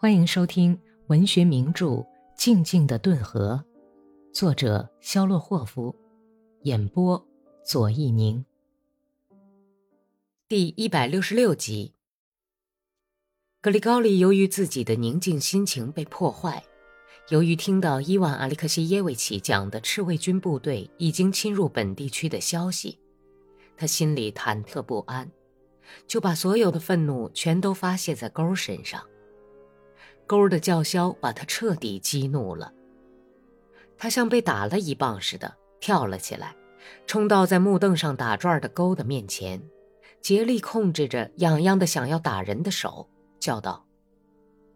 欢迎收听文学名著《静静的顿河》，作者肖洛霍夫，演播左一宁。第一百六十六集。格里高利由于自己的宁静心情被破坏，由于听到伊万·阿里克谢耶维奇讲的赤卫军部队已经侵入本地区的消息，他心里忐忑不安，就把所有的愤怒全都发泄在勾身上。勾的叫嚣把他彻底激怒了，他像被打了一棒似的跳了起来，冲到在木凳上打转的勾的面前，竭力控制着痒痒的想要打人的手，叫道：“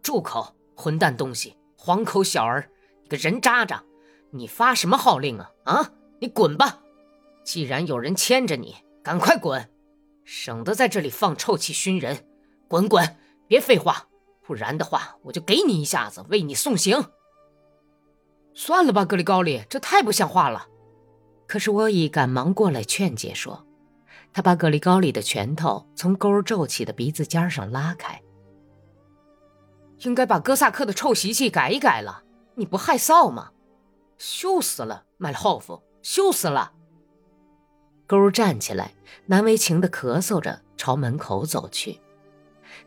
住口，混蛋东西，黄口小儿，你个人渣渣，你发什么号令啊？啊，你滚吧！既然有人牵着你，赶快滚，省得在这里放臭气熏人，滚滚，别废话。”不然的话，我就给你一下子，为你送行。算了吧，格里高利，这太不像话了。可是沃伊赶忙过来劝解说：“他把格里高利的拳头从勾皱起的鼻子尖上拉开。应该把哥萨克的臭习气改一改了。你不害臊吗？羞死了，麦勒霍夫，羞死了。”勾站起来，难为情的咳嗽着，朝门口走去。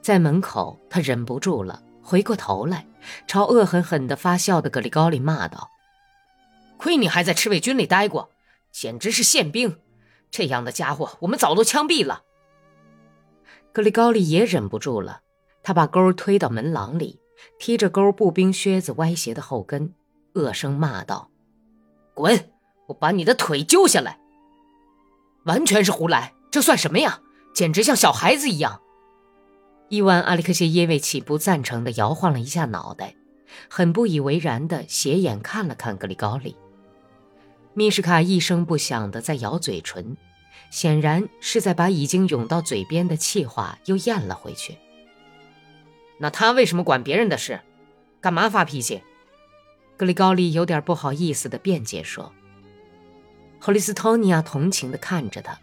在门口，他忍不住了，回过头来，朝恶狠狠地发笑的格里高利骂道：“亏你还在赤卫军里待过，简直是宪兵！这样的家伙，我们早都枪毙了。”格里高利也忍不住了，他把钩推到门廊里，踢着钩步兵靴子歪斜的后跟，恶声骂道：“滚！我把你的腿揪下来！”完全是胡来，这算什么呀？简直像小孩子一样。伊万·阿里克谢耶维奇不赞成地摇晃了一下脑袋，很不以为然地斜眼看了看格里高利。米什卡一声不响地在咬嘴唇，显然是在把已经涌到嘴边的气话又咽了回去。那他为什么管别人的事？干嘛发脾气？格里高利有点不好意思地辩解说。霍利斯托尼亚同情地看着他，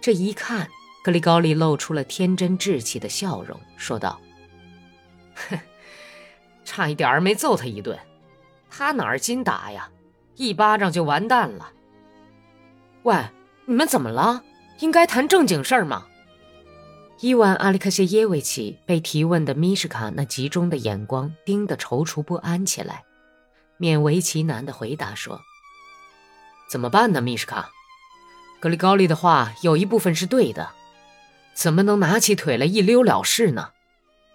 这一看。格里高利露出了天真稚气的笑容，说道：“哼，差一点儿没揍他一顿，他哪儿经打呀？一巴掌就完蛋了。喂，你们怎么了？应该谈正经事儿吗？”伊万·阿里克谢耶维奇被提问的米什卡那集中的眼光盯得踌躇不安起来，勉为其难地回答说：“怎么办呢，米什卡？格里高利的话有一部分是对的。”怎么能拿起腿来一溜了事呢？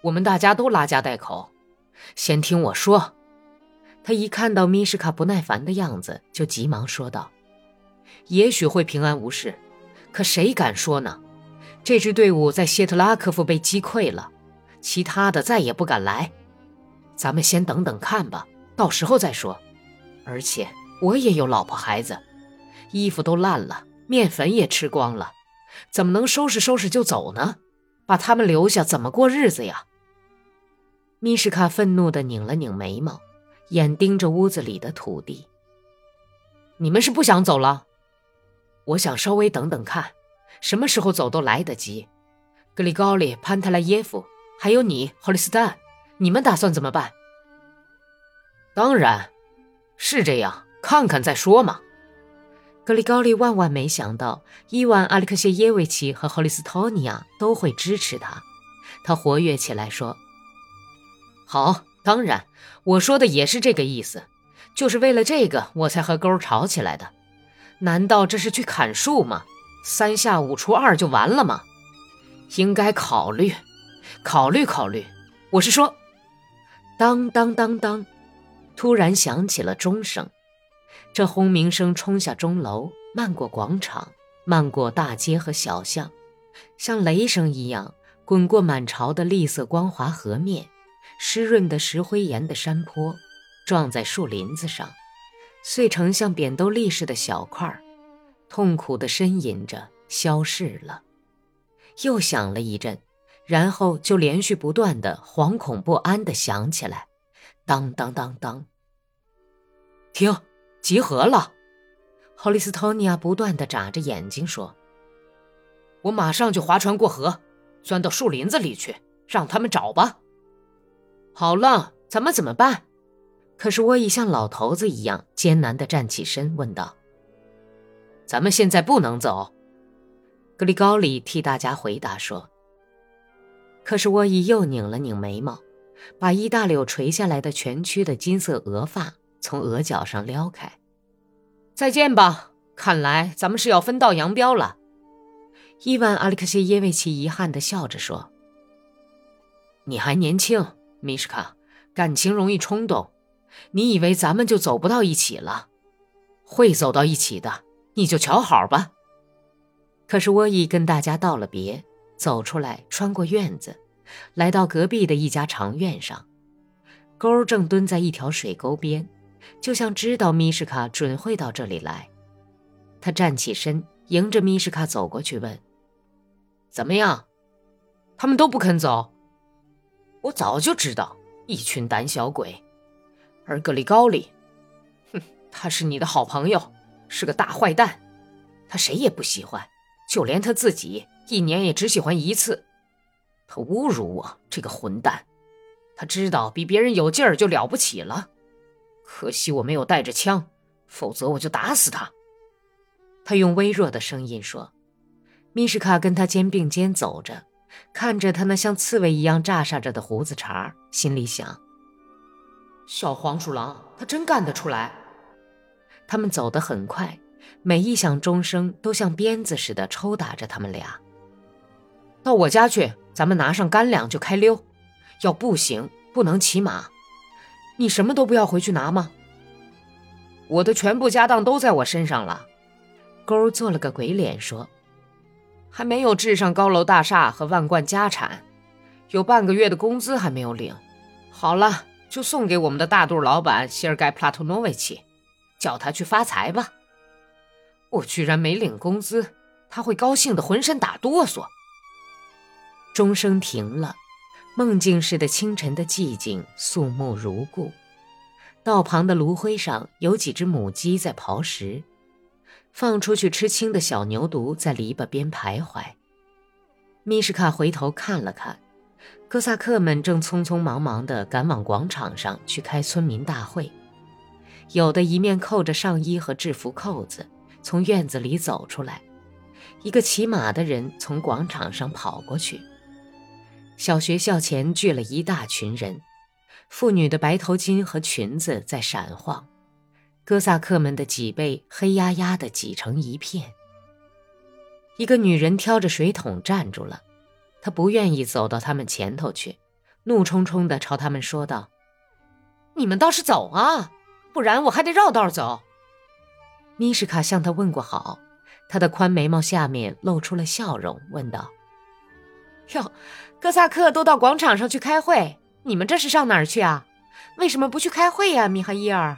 我们大家都拉家带口，先听我说。他一看到米什卡不耐烦的样子，就急忙说道：“也许会平安无事，可谁敢说呢？这支队伍在谢特拉科夫被击溃了，其他的再也不敢来。咱们先等等看吧，到时候再说。而且我也有老婆孩子，衣服都烂了，面粉也吃光了。”怎么能收拾收拾就走呢？把他们留下怎么过日子呀？米什卡愤怒地拧了拧眉毛，眼盯着屋子里的土地。你们是不想走了？我想稍微等等看，什么时候走都来得及。格里高利、潘特莱耶夫，还有你，霍利斯坦，你们打算怎么办？当然，是这样，看看再说嘛。格里高利万万没想到，伊万·阿里克谢耶维奇和霍利斯托尼亚都会支持他。他活跃起来说：“好，当然，我说的也是这个意思，就是为了这个我才和勾吵起来的。难道这是去砍树吗？三下五除二就完了吗？应该考虑，考虑考虑。我是说，当当当当，突然响起了钟声。”这轰鸣声冲下钟楼，漫过广场，漫过大街和小巷，像雷声一样滚过满潮的绿色光滑河面，湿润的石灰岩的山坡，撞在树林子上，碎成像扁豆粒似的小块儿，痛苦地呻吟着消逝了。又响了一阵，然后就连续不断的惶恐不安地响起来，当当当当，停。集合了，霍利斯托尼亚不断地眨着眼睛说：“我马上就划船过河，钻到树林子里去，让他们找吧。”好了，咱们怎么办？可是我已像老头子一样艰难地站起身，问道：“咱们现在不能走。”格里高里替大家回答说。可是我已又拧了拧眉毛，把一大绺垂下来的全曲的金色额发从额角上撩开。再见吧，看来咱们是要分道扬镳了。伊万·阿里克谢耶维奇遗憾地笑着说：“你还年轻。”米什卡，感情容易冲动，你以为咱们就走不到一起了？会走到一起的，你就瞧好吧。可是沃伊跟大家道了别，走出来，穿过院子，来到隔壁的一家长院上。钩正蹲在一条水沟边，就像知道米什卡准会到这里来。他站起身，迎着米什卡走过去，问：“怎么样？他们都不肯走。”我早就知道，一群胆小鬼。而格里高利，哼，他是你的好朋友，是个大坏蛋。他谁也不喜欢，就连他自己，一年也只喜欢一次。他侮辱我，这个混蛋。他知道比别人有劲儿就了不起了。可惜我没有带着枪，否则我就打死他。他用微弱的声音说：“米什卡跟他肩并肩走着。”看着他那像刺猬一样炸煞着的胡子茬心里想：小黄鼠狼，他真干得出来。他们走得很快，每一响钟声都像鞭子似的抽打着他们俩。到我家去，咱们拿上干粮就开溜。要步行，不能骑马。你什么都不要回去拿吗？我的全部家当都在我身上了。勾做了个鬼脸说。还没有置上高楼大厦和万贯家产，有半个月的工资还没有领。好了，就送给我们的大肚老板谢尔盖·普拉托诺维奇，叫他去发财吧。我居然没领工资，他会高兴得浑身打哆嗦。钟声停了，梦境似的清晨的寂静肃穆如故。道旁的炉灰上有几只母鸡在刨食。放出去吃青的小牛犊在篱笆边徘徊。米什卡回头看了看，哥萨克们正匆匆忙忙地赶往广场上去开村民大会，有的一面扣着上衣和制服扣子，从院子里走出来；一个骑马的人从广场上跑过去。小学校前聚了一大群人，妇女的白头巾和裙子在闪晃。哥萨克们的脊背黑压压的挤成一片。一个女人挑着水桶站住了，她不愿意走到他们前头去，怒冲冲地朝他们说道：“你们倒是走啊，不然我还得绕道走。”米什卡向他问过好，他的宽眉毛下面露出了笑容，问道：“哟，哥萨克都到广场上去开会，你们这是上哪儿去啊？为什么不去开会呀，米哈伊尔？”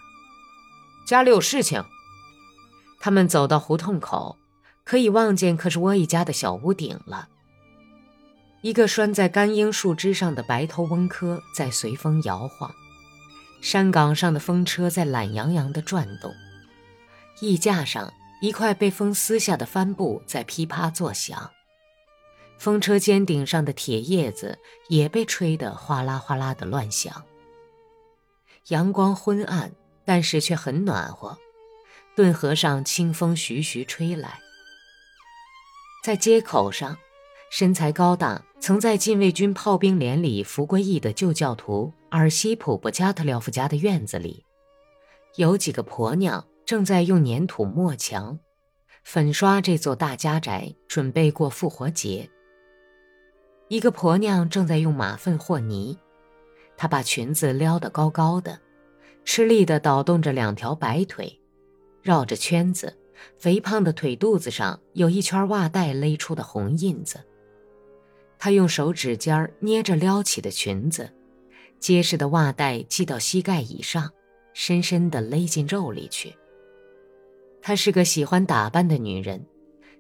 家里有事情。他们走到胡同口，可以望见克什沃伊家的小屋顶了。一个拴在干樱树枝上的白头翁科在随风摇晃，山岗上的风车在懒洋洋地转动，衣架上一块被风撕下的帆布在噼啪作响，风车尖顶上的铁叶子也被吹得哗啦哗啦地乱响。阳光昏暗。但是却很暖和，顿河上清风徐徐吹来。在街口上，身材高大、曾在禁卫军炮兵连里服过役的旧教徒尔西普·布加特廖夫家的院子里，有几个婆娘正在用粘土抹墙，粉刷这座大家宅，准备过复活节。一个婆娘正在用马粪和泥，她把裙子撩得高高的。吃力地倒动着两条白腿，绕着圈子，肥胖的腿肚子上有一圈袜带勒出的红印子。她用手指尖捏着撩起的裙子，结实的袜带系到膝盖以上，深深地勒进肉里去。她是个喜欢打扮的女人，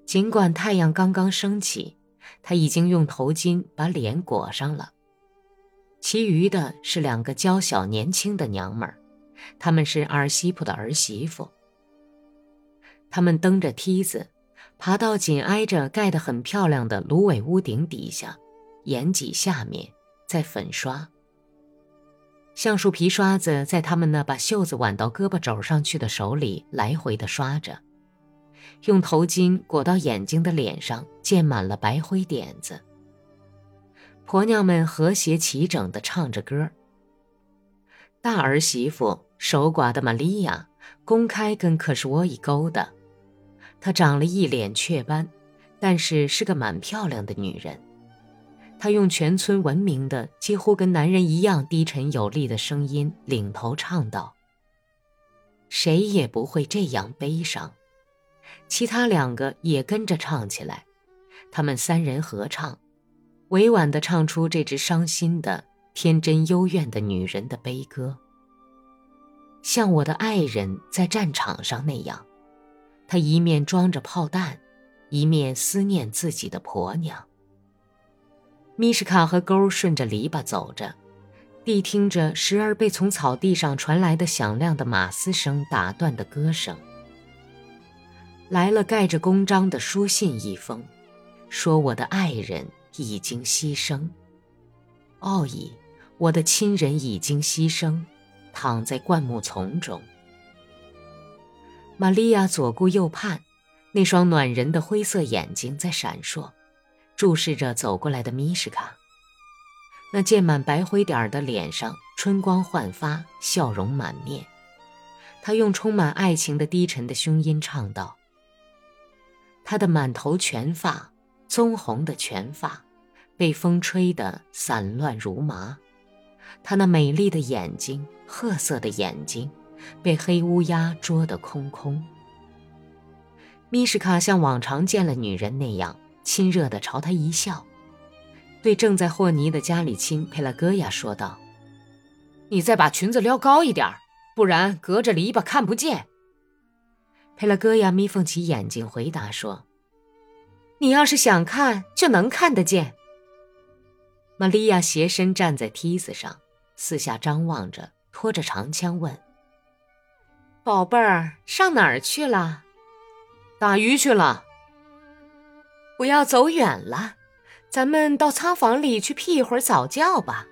尽管太阳刚刚升起，她已经用头巾把脸裹上了。其余的是两个娇小年轻的娘们儿。他们是阿尔西普的儿媳妇。他们蹬着梯子，爬到紧挨着盖得很漂亮的芦苇屋顶底下，檐脊下面在粉刷。橡树皮刷子在他们那把袖子挽到胳膊肘上去的手里来回的刷着，用头巾裹到眼睛的脸上溅满了白灰点子。婆娘们和谐齐整的唱着歌。大儿媳妇守寡的玛利亚公开跟克什沃伊勾搭，她长了一脸雀斑，但是是个蛮漂亮的女人。她用全村闻名的、几乎跟男人一样低沉有力的声音领头唱道：“谁也不会这样悲伤。”其他两个也跟着唱起来。他们三人合唱，委婉地唱出这支伤心的、天真幽怨的女人的悲歌，像我的爱人在战场上那样，他一面装着炮弹，一面思念自己的婆娘。米什卡和钩顺着篱笆走着，谛听着时而被从草地上传来的响亮的马嘶声打断的歌声。来了盖着公章的书信一封，说我的爱人已经牺牲。奥伊，我的亲人已经牺牲，躺在灌木丛中。玛利亚左顾右盼，那双暖人的灰色眼睛在闪烁。注视着走过来的米什卡，那溅满白灰点儿的脸上春光焕发，笑容满面。他用充满爱情的低沉的胸音唱道：“他的满头全发，棕红的全发，被风吹得散乱如麻；他那美丽的眼睛，褐色的眼睛，被黑乌鸦捉得空空。”米什卡像往常见了女人那样。亲热地朝他一笑，对正在和泥的家里亲佩拉戈亚说道：“你再把裙子撩高一点，不然隔着篱笆看不见。”佩拉戈亚眯缝起眼睛回答说：“你要是想看，就能看得见。”玛利亚斜身站在梯子上，四下张望着，拖着长枪问：“宝贝儿，上哪儿去了？打鱼去了。”不要走远了，咱们到仓房里去辟一会儿早觉吧。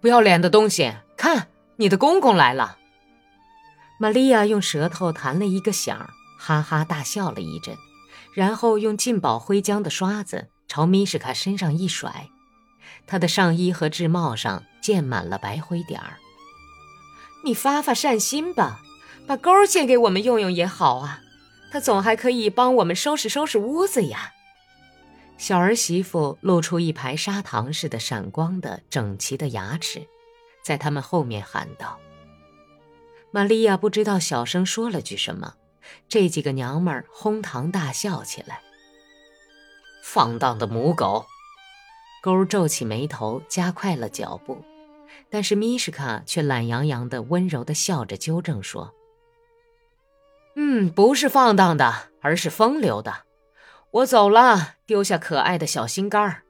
不要脸的东西，看你的公公来了。玛利亚用舌头弹了一个响，哈哈大笑了一阵，然后用劲宝灰浆的刷子朝米什卡身上一甩，他的上衣和制帽上溅满了白灰点儿。你发发善心吧，把钩借给我们用用也好啊。他总还可以帮我们收拾收拾屋子呀。小儿媳妇露出一排砂糖似的闪光的整齐的牙齿，在他们后面喊道：“玛利亚不知道小声说了句什么，这几个娘们儿哄堂大笑起来。”放荡的母狗，勾皱起眉头，加快了脚步，但是米什卡却懒洋洋的、温柔的笑着纠正说。嗯，不是放荡的，而是风流的。我走了，丢下可爱的小心肝儿。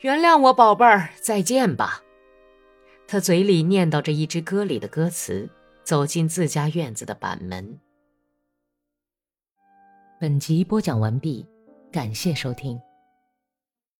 原谅我，宝贝儿，再见吧。他嘴里念叨着一支歌里的歌词，走进自家院子的板门。本集播讲完毕，感谢收听。